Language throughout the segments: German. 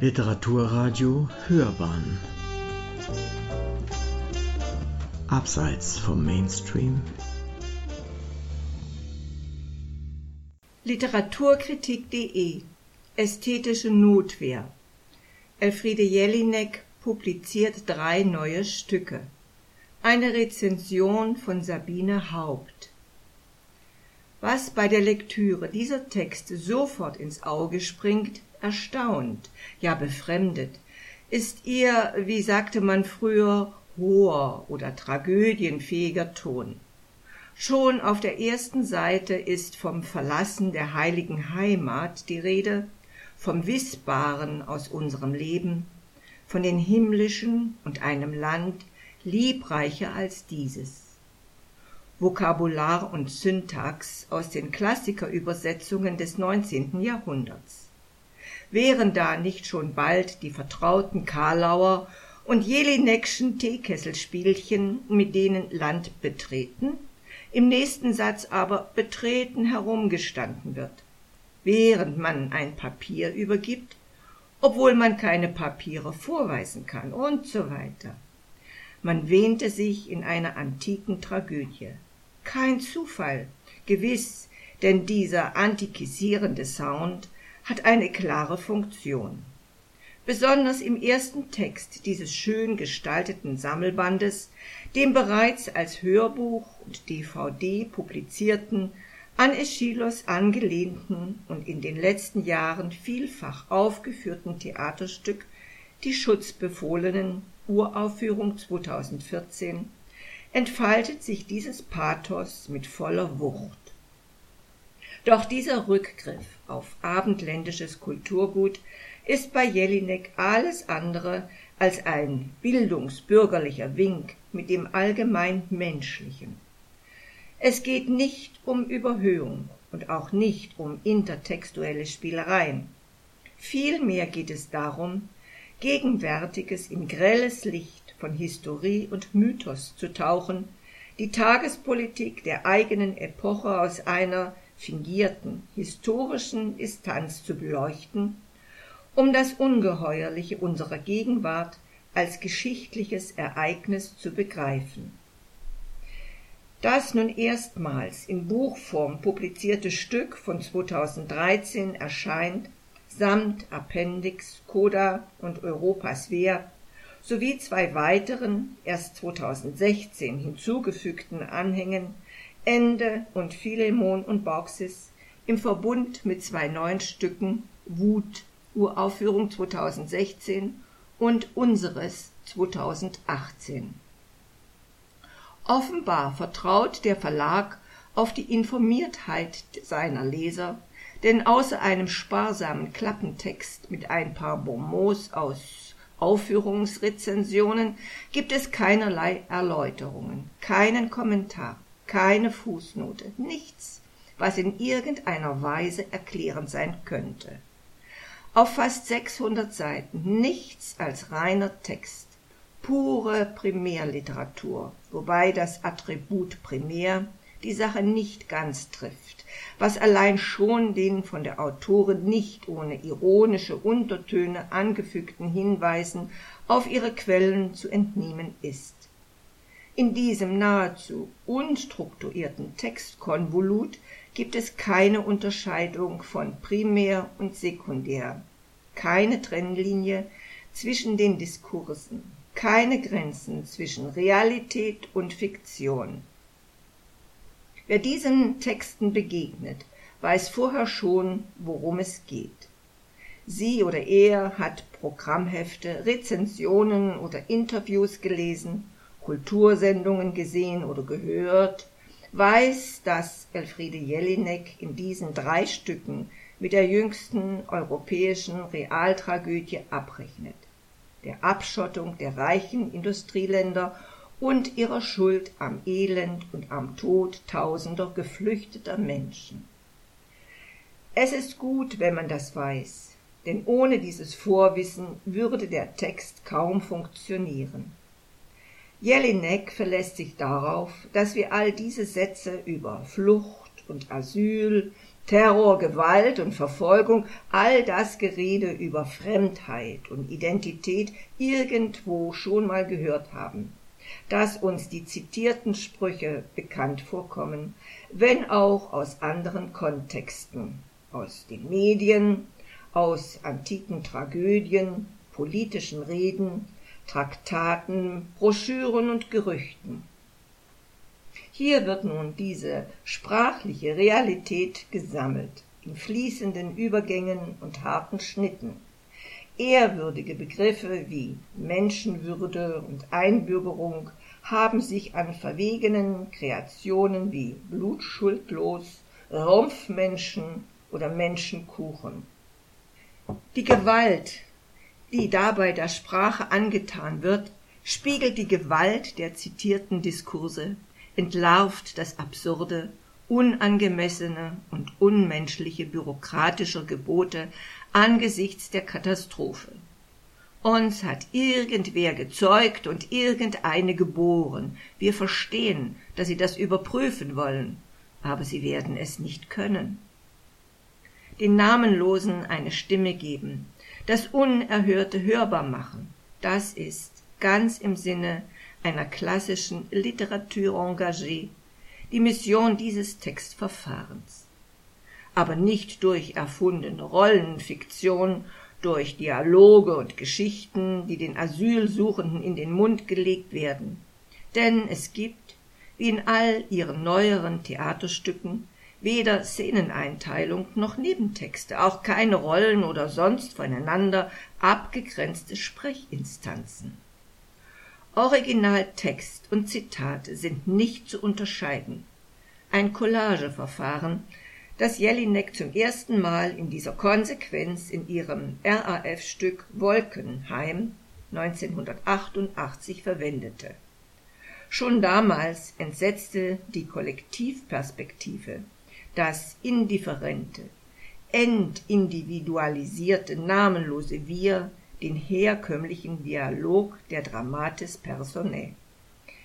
Literaturradio Hörbahn Abseits vom Mainstream Literaturkritik.de Ästhetische Notwehr Elfriede Jelinek publiziert drei neue Stücke. Eine Rezension von Sabine Haupt. Was bei der Lektüre dieser Texte sofort ins Auge springt, erstaunt, ja befremdet, ist ihr, wie sagte man früher, hoher oder tragödienfähiger Ton. Schon auf der ersten Seite ist vom Verlassen der heiligen Heimat die Rede, vom Wissbaren aus unserem Leben, von den himmlischen und einem Land liebreicher als dieses. Vokabular und Syntax aus den Klassikerübersetzungen des 19. Jahrhunderts wären da nicht schon bald die vertrauten Karlauer und Jelinekschen Teekesselspielchen, mit denen Land betreten, im nächsten Satz aber betreten herumgestanden wird, während man ein Papier übergibt, obwohl man keine Papiere vorweisen kann und so weiter. Man wähnte sich in einer antiken Tragödie. Kein Zufall, gewiss, denn dieser antikisierende Sound hat eine klare Funktion. Besonders im ersten Text dieses schön gestalteten Sammelbandes, dem bereits als Hörbuch und DVD publizierten, an Aeschylus angelehnten und in den letzten Jahren vielfach aufgeführten Theaterstück Die Schutzbefohlenen Uraufführung 2014 entfaltet sich dieses Pathos mit voller Wucht. Doch dieser Rückgriff auf abendländisches Kulturgut ist bei Jelinek alles andere als ein bildungsbürgerlicher Wink mit dem allgemein Menschlichen. Es geht nicht um Überhöhung und auch nicht um intertextuelle Spielereien. Vielmehr geht es darum, Gegenwärtiges in grelles Licht von Historie und Mythos zu tauchen, die Tagespolitik der eigenen Epoche aus einer fingierten historischen Distanz zu beleuchten, um das Ungeheuerliche unserer Gegenwart als geschichtliches Ereignis zu begreifen. Das nun erstmals in Buchform publizierte Stück von 2013 erscheint, samt Appendix, Coda und Europas Wehr sowie zwei weiteren, erst 2016 hinzugefügten Anhängen Ende und Philemon und Bauxis im Verbund mit zwei neuen Stücken Wut, Uraufführung 2016 und Unseres 2018. Offenbar vertraut der Verlag auf die Informiertheit seiner Leser, denn außer einem sparsamen Klappentext mit ein paar Bonmots aus Aufführungsrezensionen gibt es keinerlei Erläuterungen, keinen Kommentar keine Fußnote, nichts, was in irgendeiner Weise erklärend sein könnte. Auf fast 600 Seiten nichts als reiner Text, pure Primärliteratur, wobei das Attribut primär die Sache nicht ganz trifft, was allein schon den von der Autorin nicht ohne ironische Untertöne angefügten Hinweisen auf ihre Quellen zu entnehmen ist. In diesem nahezu unstrukturierten Textkonvolut gibt es keine Unterscheidung von Primär und Sekundär, keine Trennlinie zwischen den Diskursen, keine Grenzen zwischen Realität und Fiktion. Wer diesen Texten begegnet, weiß vorher schon, worum es geht. Sie oder er hat Programmhefte, Rezensionen oder Interviews gelesen Kultursendungen gesehen oder gehört, weiß, dass Elfriede Jelinek in diesen drei Stücken mit der jüngsten europäischen Realtragödie abrechnet, der Abschottung der reichen Industrieländer und ihrer Schuld am Elend und am Tod tausender geflüchteter Menschen. Es ist gut, wenn man das weiß, denn ohne dieses Vorwissen würde der Text kaum funktionieren. Jelinek verlässt sich darauf, dass wir all diese Sätze über Flucht und Asyl, Terror, Gewalt und Verfolgung, all das Gerede über Fremdheit und Identität irgendwo schon mal gehört haben, dass uns die zitierten Sprüche bekannt vorkommen, wenn auch aus anderen Kontexten, aus den Medien, aus antiken Tragödien, politischen Reden, Traktaten, Broschüren und Gerüchten. Hier wird nun diese sprachliche Realität gesammelt, in fließenden Übergängen und harten Schnitten. Ehrwürdige Begriffe wie Menschenwürde und Einbürgerung haben sich an verwegenen Kreationen wie Blutschuldlos, Rumpfmenschen oder Menschenkuchen. Die Gewalt, die dabei der Sprache angetan wird, spiegelt die Gewalt der zitierten Diskurse entlarvt das absurde, unangemessene und unmenschliche bürokratischer Gebote angesichts der Katastrophe. Uns hat irgendwer gezeugt und irgendeine geboren. Wir verstehen, dass sie das überprüfen wollen, aber sie werden es nicht können. Den Namenlosen eine Stimme geben, das Unerhörte hörbar machen, das ist ganz im Sinne einer klassischen Literatur engagée, die Mission dieses Textverfahrens. Aber nicht durch erfundene Rollenfiktion, durch Dialoge und Geschichten, die den Asylsuchenden in den Mund gelegt werden. Denn es gibt, wie in all ihren neueren Theaterstücken, weder Szeneneinteilung noch Nebentexte, auch keine Rollen oder sonst voneinander abgegrenzte Sprechinstanzen. Originaltext und Zitate sind nicht zu unterscheiden. Ein Collageverfahren, das Jelinek zum ersten Mal in dieser Konsequenz in ihrem RAF-Stück Wolkenheim 1988 verwendete. Schon damals entsetzte die Kollektivperspektive, das indifferente, entindividualisierte namenlose Wir den herkömmlichen Dialog der Dramatis Personae.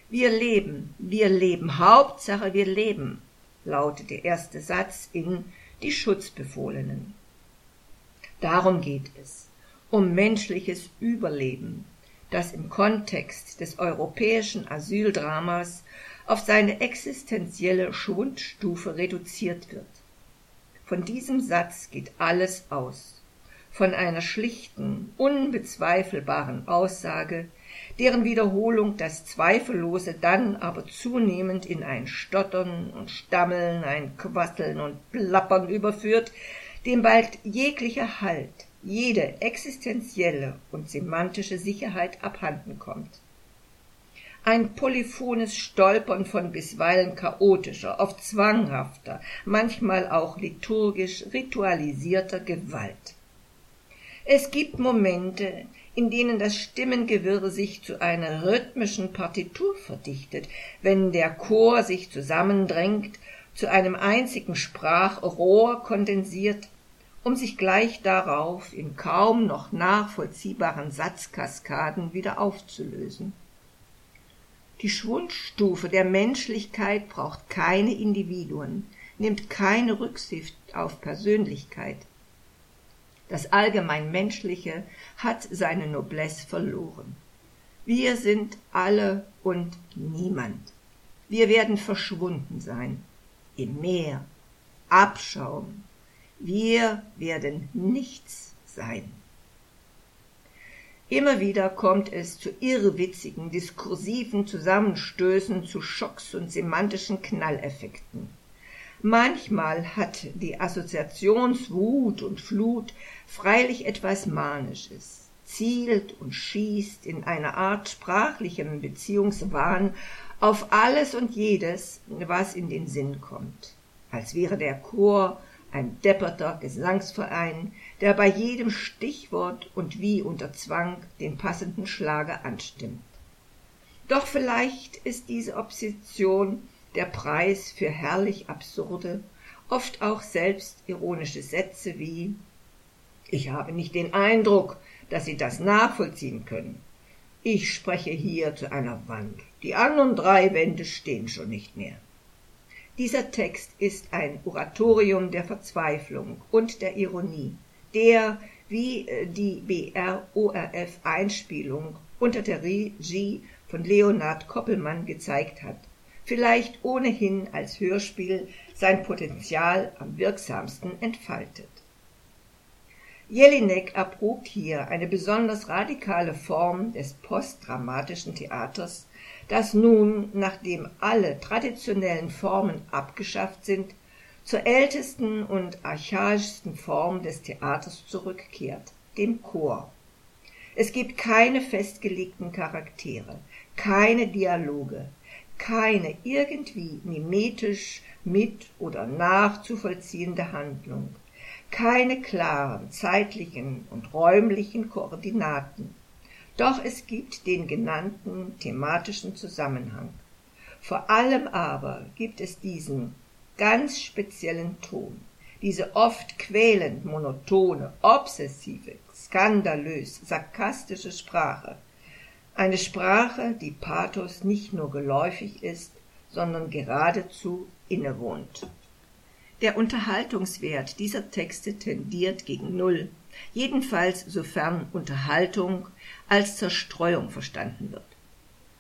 Wir leben, wir leben, Hauptsache wir leben, lautet der erste Satz in Die Schutzbefohlenen. Darum geht es, um menschliches Überleben, das im Kontext des europäischen Asyldramas auf seine existenzielle Schwundstufe reduziert wird. Von diesem Satz geht alles aus von einer schlichten, unbezweifelbaren Aussage, deren Wiederholung das Zweifellose dann aber zunehmend in ein Stottern und Stammeln, ein Quasseln und Plappern überführt, dem bald jeglicher Halt, jede existenzielle und semantische Sicherheit abhanden kommt. Ein polyphones Stolpern von bisweilen chaotischer, oft zwanghafter, manchmal auch liturgisch ritualisierter Gewalt. Es gibt Momente, in denen das Stimmengewirr sich zu einer rhythmischen Partitur verdichtet, wenn der Chor sich zusammendrängt, zu einem einzigen Sprachrohr kondensiert, um sich gleich darauf in kaum noch nachvollziehbaren Satzkaskaden wieder aufzulösen. Die Schwundstufe der Menschlichkeit braucht keine Individuen, nimmt keine Rücksicht auf Persönlichkeit. Das allgemein Menschliche hat seine Noblesse verloren. Wir sind alle und niemand. Wir werden verschwunden sein. Im Meer. Abschaum. Wir werden nichts sein. Immer wieder kommt es zu irrwitzigen, diskursiven Zusammenstößen, zu Schocks und semantischen Knalleffekten. Manchmal hat die Assoziationswut und Flut freilich etwas Manisches, zielt und schießt in einer Art sprachlichem Beziehungswahn auf alles und jedes, was in den Sinn kommt, als wäre der Chor ein depperter Gesangsverein, der bei jedem Stichwort und wie unter Zwang den passenden Schlager anstimmt. Doch vielleicht ist diese Obsession der Preis für herrlich absurde, oft auch selbstironische Sätze wie Ich habe nicht den Eindruck, dass Sie das nachvollziehen können. Ich spreche hier zu einer Wand. Die anderen drei Wände stehen schon nicht mehr. Dieser Text ist ein Oratorium der Verzweiflung und der Ironie, der, wie äh, die BRORF-Einspielung unter der Regie von Leonard Koppelmann gezeigt hat, vielleicht ohnehin als Hörspiel sein Potenzial am wirksamsten entfaltet. Jelinek erprobt hier eine besonders radikale Form des postdramatischen Theaters, das nun, nachdem alle traditionellen Formen abgeschafft sind, zur ältesten und archaischsten Form des Theaters zurückkehrt, dem Chor. Es gibt keine festgelegten Charaktere, keine Dialoge, keine irgendwie mimetisch mit oder nachzuvollziehende Handlung, keine klaren zeitlichen und räumlichen Koordinaten. Doch es gibt den genannten thematischen Zusammenhang. Vor allem aber gibt es diesen ganz speziellen Ton, diese oft quälend monotone, obsessive, skandalös, sarkastische Sprache, eine Sprache, die Pathos nicht nur geläufig ist, sondern geradezu innewohnt. Der Unterhaltungswert dieser Texte tendiert gegen Null, jedenfalls sofern Unterhaltung als Zerstreuung verstanden wird.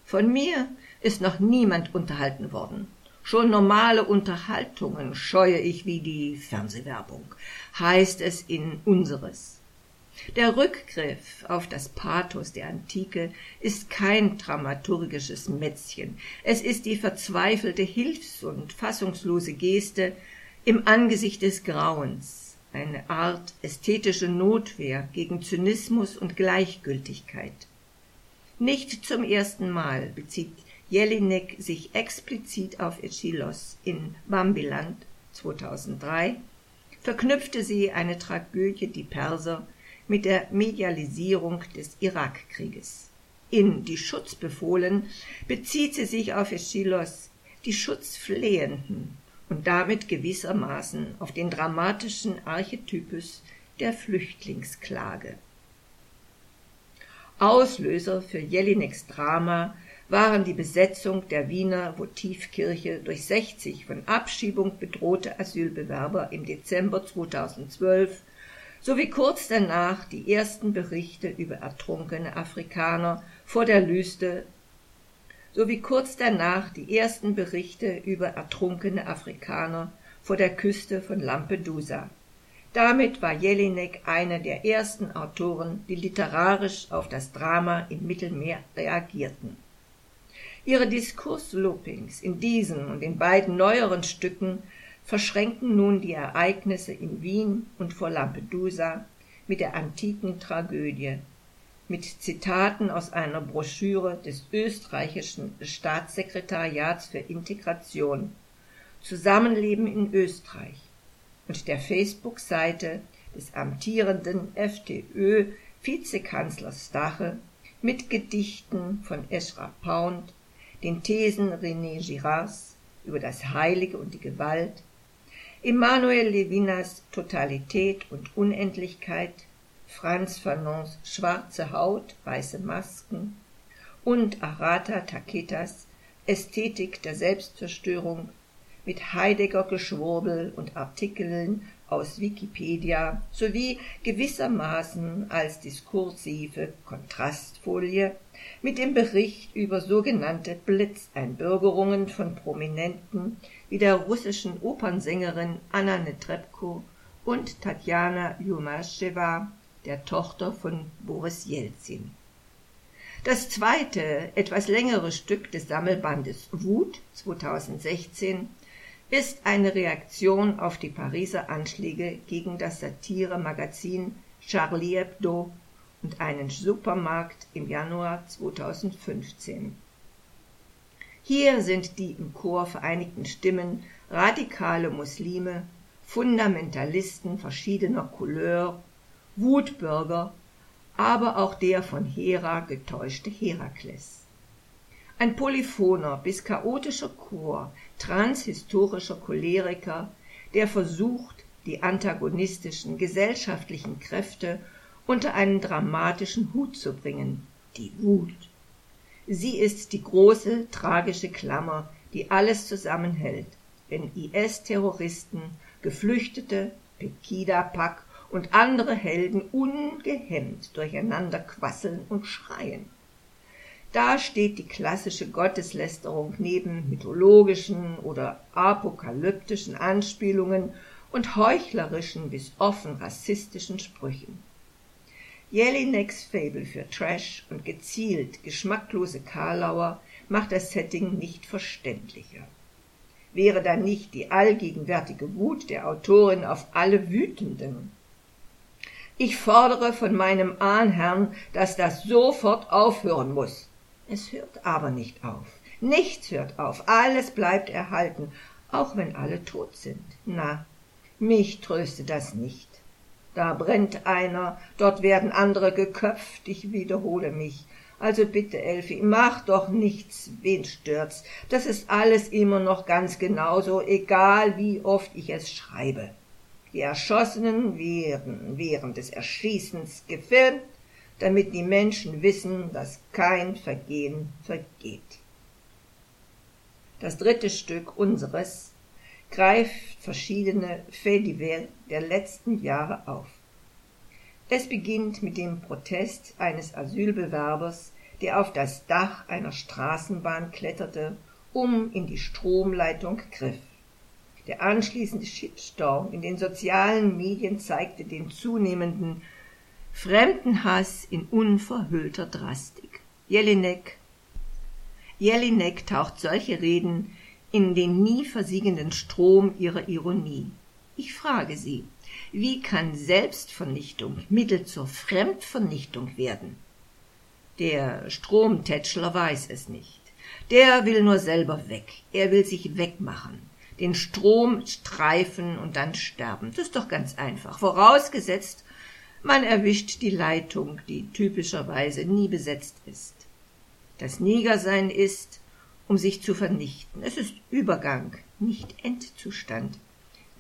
Von mir ist noch niemand unterhalten worden. Schon normale Unterhaltungen scheue ich wie die Fernsehwerbung, heißt es in unseres. Der Rückgriff auf das Pathos der Antike ist kein dramaturgisches Mätzchen, es ist die verzweifelte Hilfs- und fassungslose Geste im Angesicht des Grauens, eine Art ästhetische Notwehr gegen Zynismus und Gleichgültigkeit. Nicht zum ersten Mal bezieht Jelinek sich explizit auf Aeschylos in Bambiland 2003, verknüpfte sie eine Tragödie Die Perser mit der Medialisierung des Irakkrieges. In Die Schutzbefohlen bezieht sie sich auf Aeschylos, die Schutzflehenden, und damit gewissermaßen auf den dramatischen Archetypus der Flüchtlingsklage. Auslöser für Jelineks Drama waren die Besetzung der Wiener Votivkirche durch 60 von Abschiebung bedrohte Asylbewerber im Dezember 2012 sowie kurz danach die ersten Berichte über ertrunkene Afrikaner vor der Lüste sowie kurz danach die ersten Berichte über ertrunkene Afrikaner vor der Küste von Lampedusa. Damit war Jelinek einer der ersten Autoren, die literarisch auf das Drama im Mittelmeer reagierten. Ihre Diskursloopings in diesen und den beiden neueren Stücken verschränken nun die Ereignisse in Wien und vor Lampedusa mit der antiken Tragödie, mit Zitaten aus einer Broschüre des österreichischen Staatssekretariats für Integration. Zusammenleben in Österreich und der Facebook-Seite des amtierenden FDÖ-Vizekanzlers Stache mit Gedichten von Eschra Pound den Thesen René Girards über das Heilige und die Gewalt, Emmanuel Levinas Totalität und Unendlichkeit, Franz Fanons Schwarze Haut, weiße Masken und Arata Taketas Ästhetik der Selbstzerstörung mit Heidegger-Geschwurbel und Artikeln aus Wikipedia sowie gewissermaßen als diskursive Kontrastfolie mit dem Bericht über sogenannte Blitzeinbürgerungen von Prominenten wie der russischen Opernsängerin Anna Netrebko und Tatjana Jumaschewa, der Tochter von Boris Jelzin. Das zweite, etwas längere Stück des Sammelbandes Wut 2016 ist eine Reaktion auf die Pariser Anschläge gegen das Satire-Magazin Charlie Hebdo und einen Supermarkt im Januar 2015. Hier sind die im Chor vereinigten Stimmen radikale Muslime, Fundamentalisten verschiedener Couleur, Wutbürger, aber auch der von Hera getäuschte Herakles. Ein polyphoner bis chaotischer Chor transhistorischer Choleriker, der versucht, die antagonistischen gesellschaftlichen Kräfte unter einen dramatischen Hut zu bringen, die Wut. Sie ist die große tragische Klammer, die alles zusammenhält, wenn IS-Terroristen, Geflüchtete, Pegida-Pack und andere Helden ungehemmt durcheinander quasseln und schreien. Da steht die klassische Gotteslästerung neben mythologischen oder apokalyptischen Anspielungen und heuchlerischen bis offen rassistischen Sprüchen. Jelineks Fable für Trash und gezielt geschmacklose Karlauer macht das Setting nicht verständlicher. Wäre da nicht die allgegenwärtige Wut der Autorin auf alle Wütenden? Ich fordere von meinem Ahnherrn, dass das sofort aufhören muss. Es hört aber nicht auf. Nichts hört auf. Alles bleibt erhalten, auch wenn alle tot sind. Na, mich tröstet das nicht. Da brennt einer, dort werden andere geköpft, ich wiederhole mich. Also bitte, Elfi, mach doch nichts, wen stört's? Das ist alles immer noch ganz genauso, egal wie oft ich es schreibe. Die Erschossenen werden während des Erschießens gefilmt, damit die Menschen wissen, dass kein Vergehen vergeht. Das dritte Stück unseres greift verschiedene Faits der letzten Jahre auf. Es beginnt mit dem Protest eines Asylbewerbers, der auf das Dach einer Straßenbahn kletterte, um in die Stromleitung griff. Der anschließende Shitstorm in den sozialen Medien zeigte den zunehmenden Fremdenhass in unverhüllter Drastik. Jelinek Jelinek taucht solche Reden in den nie versiegenden Strom ihrer Ironie. Ich frage Sie, wie kann Selbstvernichtung Mittel zur Fremdvernichtung werden? Der Stromtätschler weiß es nicht. Der will nur selber weg. Er will sich wegmachen. Den Strom streifen und dann sterben. Das ist doch ganz einfach. Vorausgesetzt, man erwischt die Leitung, die typischerweise nie besetzt ist. Das Negersein ist, um sich zu vernichten. Es ist Übergang, nicht Endzustand,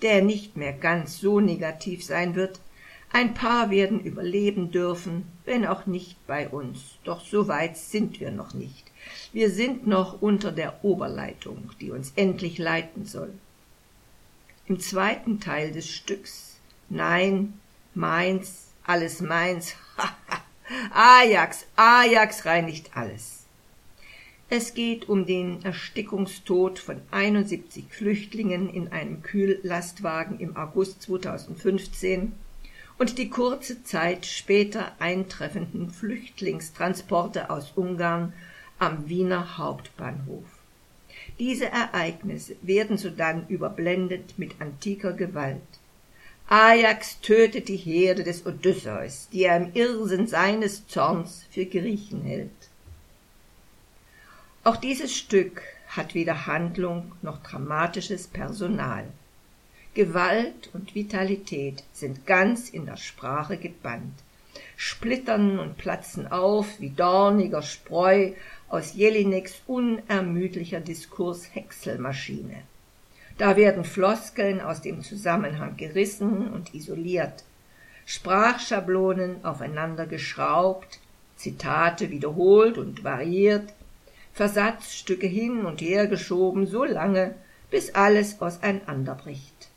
der nicht mehr ganz so negativ sein wird. Ein paar werden überleben dürfen, wenn auch nicht bei uns. Doch so weit sind wir noch nicht. Wir sind noch unter der Oberleitung, die uns endlich leiten soll. Im zweiten Teil des Stücks Nein, meins, alles meins, Ajax, Ajax reinigt alles. Es geht um den Erstickungstod von 71 Flüchtlingen in einem Kühllastwagen im August 2015 und die kurze Zeit später eintreffenden Flüchtlingstransporte aus Ungarn am Wiener Hauptbahnhof. Diese Ereignisse werden sodann überblendet mit antiker Gewalt. Ajax tötet die Herde des Odysseus, die er im Irrsinn seines Zorns für Griechen hält. Auch dieses Stück hat weder Handlung noch dramatisches Personal. Gewalt und Vitalität sind ganz in der Sprache gebannt, splittern und platzen auf wie dorniger Spreu aus Jelineks unermüdlicher Diskurs-Häckselmaschine. Da werden Floskeln aus dem Zusammenhang gerissen und isoliert, Sprachschablonen aufeinander geschraubt, Zitate wiederholt und variiert, Versatzstücke hin und her geschoben, so lange, bis alles auseinanderbricht.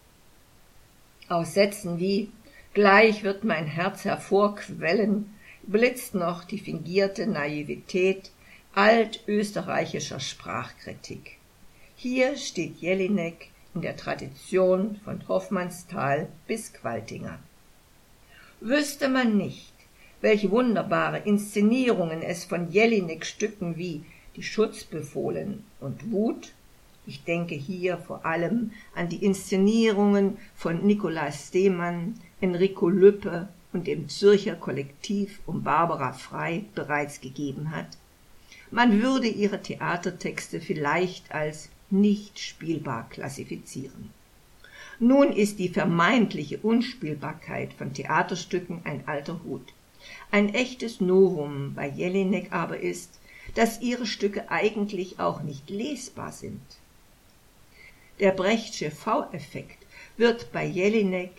Aus Sätzen wie Gleich wird mein Herz hervorquellen, blitzt noch die fingierte Naivität altösterreichischer Sprachkritik. Hier steht Jelinek in der Tradition von Hoffmannsthal bis Qualtinger. Wüsste man nicht, welche wunderbare Inszenierungen es von Jelinek Stücken wie die Schutzbefohlen und Wut. Ich denke hier vor allem an die Inszenierungen von Nikolaus Stemann, Enrico Lüppe und dem Zürcher Kollektiv um Barbara Frei bereits gegeben hat. Man würde ihre Theatertexte vielleicht als nicht spielbar klassifizieren. Nun ist die vermeintliche Unspielbarkeit von Theaterstücken ein alter Hut. Ein echtes Novum bei Jelinek aber ist, dass ihre Stücke eigentlich auch nicht lesbar sind. Der Brechtsche V-Effekt wird bei Jelinek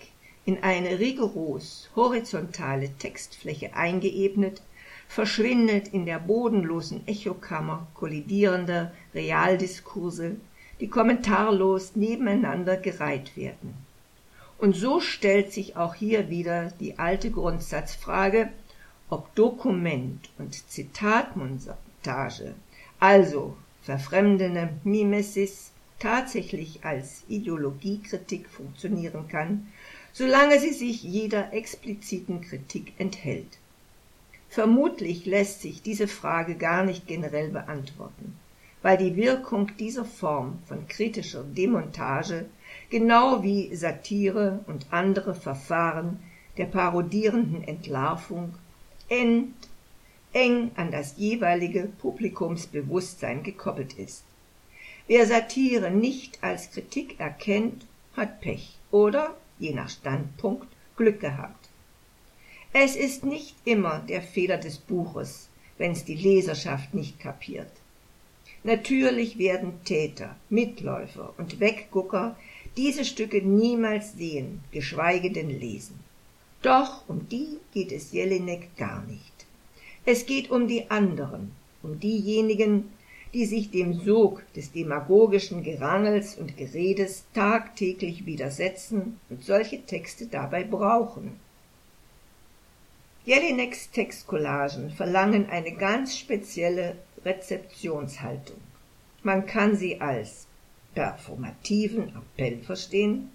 in eine rigoros horizontale Textfläche eingeebnet, verschwindet in der bodenlosen Echokammer kollidierender Realdiskurse, die kommentarlos nebeneinander gereiht werden. Und so stellt sich auch hier wieder die alte Grundsatzfrage, ob Dokument und Zitatmontage, also verfremdende Mimesis, tatsächlich als Ideologiekritik funktionieren kann, solange sie sich jeder expliziten Kritik enthält. Vermutlich lässt sich diese Frage gar nicht generell beantworten, weil die Wirkung dieser Form von kritischer Demontage genau wie Satire und andere Verfahren der parodierenden Entlarvung eng an das jeweilige Publikumsbewusstsein gekoppelt ist. Wer Satire nicht als Kritik erkennt, hat Pech oder, je nach Standpunkt, Glück gehabt. Es ist nicht immer der Fehler des Buches, wenn's die Leserschaft nicht kapiert. Natürlich werden Täter, Mitläufer und Weggucker diese Stücke niemals sehen, geschweige denn lesen. Doch um die geht es Jelinek gar nicht. Es geht um die anderen, um diejenigen, die sich dem Sog des demagogischen Gerangels und Geredes tagtäglich widersetzen und solche Texte dabei brauchen. Jelineks Textcollagen verlangen eine ganz spezielle Rezeptionshaltung. Man kann sie als performativen Appell verstehen,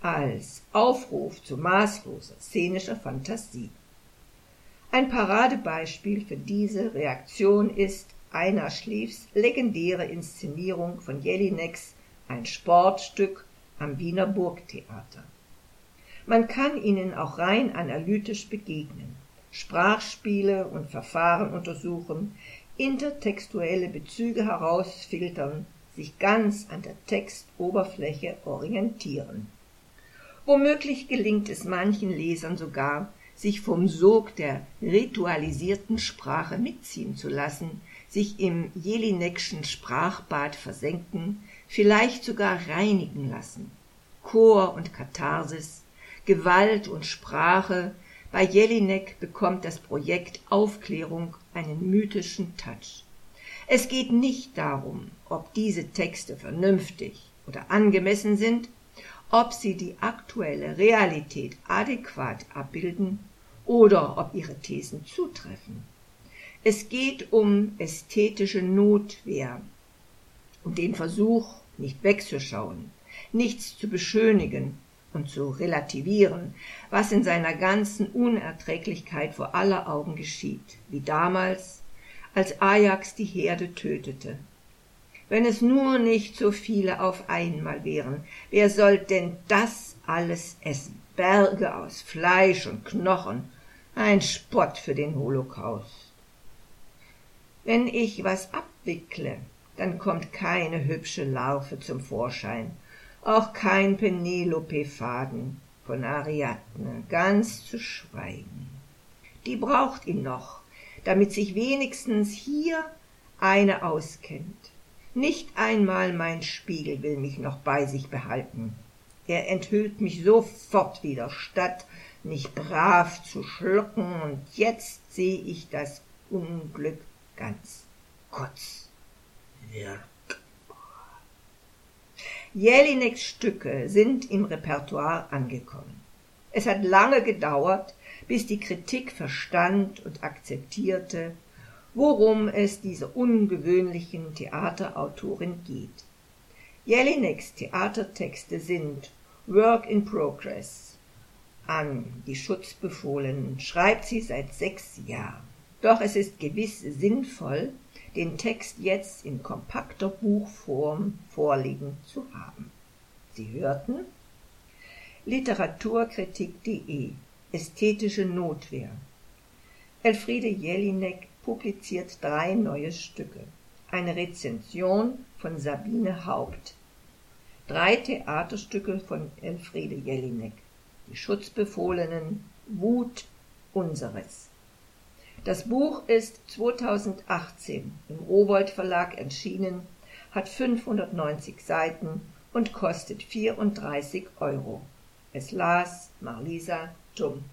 als Aufruf zu maßloser szenischer Fantasie. Ein Paradebeispiel für diese Reaktion ist Einar Schliefs legendäre Inszenierung von Jelineks Ein Sportstück am Wiener Burgtheater. Man kann ihnen auch rein analytisch begegnen, Sprachspiele und Verfahren untersuchen, intertextuelle Bezüge herausfiltern, sich ganz an der Textoberfläche orientieren. Womöglich gelingt es manchen Lesern sogar, sich vom Sog der ritualisierten Sprache mitziehen zu lassen, sich im Jelinekschen Sprachbad versenken, vielleicht sogar reinigen lassen. Chor und Katharsis, Gewalt und Sprache, bei Jelinek bekommt das Projekt Aufklärung einen mythischen Touch. Es geht nicht darum, ob diese Texte vernünftig oder angemessen sind, ob sie die aktuelle Realität adäquat abbilden oder ob ihre Thesen zutreffen. Es geht um ästhetische Notwehr, um den Versuch, nicht wegzuschauen, nichts zu beschönigen und zu relativieren, was in seiner ganzen Unerträglichkeit vor aller Augen geschieht, wie damals, als Ajax die Herde tötete. Wenn es nur nicht so viele auf einmal wären, wer soll denn das alles essen? Berge aus Fleisch und Knochen, ein Spott für den Holocaust. Wenn ich was abwickle, dann kommt keine hübsche Larve zum Vorschein, auch kein Penelope-Faden von Ariadne, ganz zu schweigen. Die braucht ihn noch, damit sich wenigstens hier eine auskennt. Nicht einmal mein Spiegel will mich noch bei sich behalten. Er enthüllt mich sofort wieder, statt mich brav zu schlucken, und jetzt seh ich das Unglück ganz kurz wirkbar. Jelineks Stücke sind im Repertoire angekommen. Es hat lange gedauert, bis die Kritik verstand und akzeptierte, worum es dieser ungewöhnlichen Theaterautorin geht. Jelineks Theatertexte sind Work in Progress. An die Schutzbefohlenen schreibt sie seit sechs Jahren. Doch es ist gewiss sinnvoll, den Text jetzt in kompakter Buchform vorliegen zu haben. Sie hörten Literaturkritik.de Ästhetische Notwehr. Elfriede Jelinek publiziert drei neue Stücke. Eine Rezension von Sabine Haupt. Drei Theaterstücke von Elfriede Jelinek. Die Schutzbefohlenen, Wut unseres. Das Buch ist 2018 im Rowold Verlag erschienen, hat 590 Seiten und kostet 34 Euro. Es las Marlisa Tum.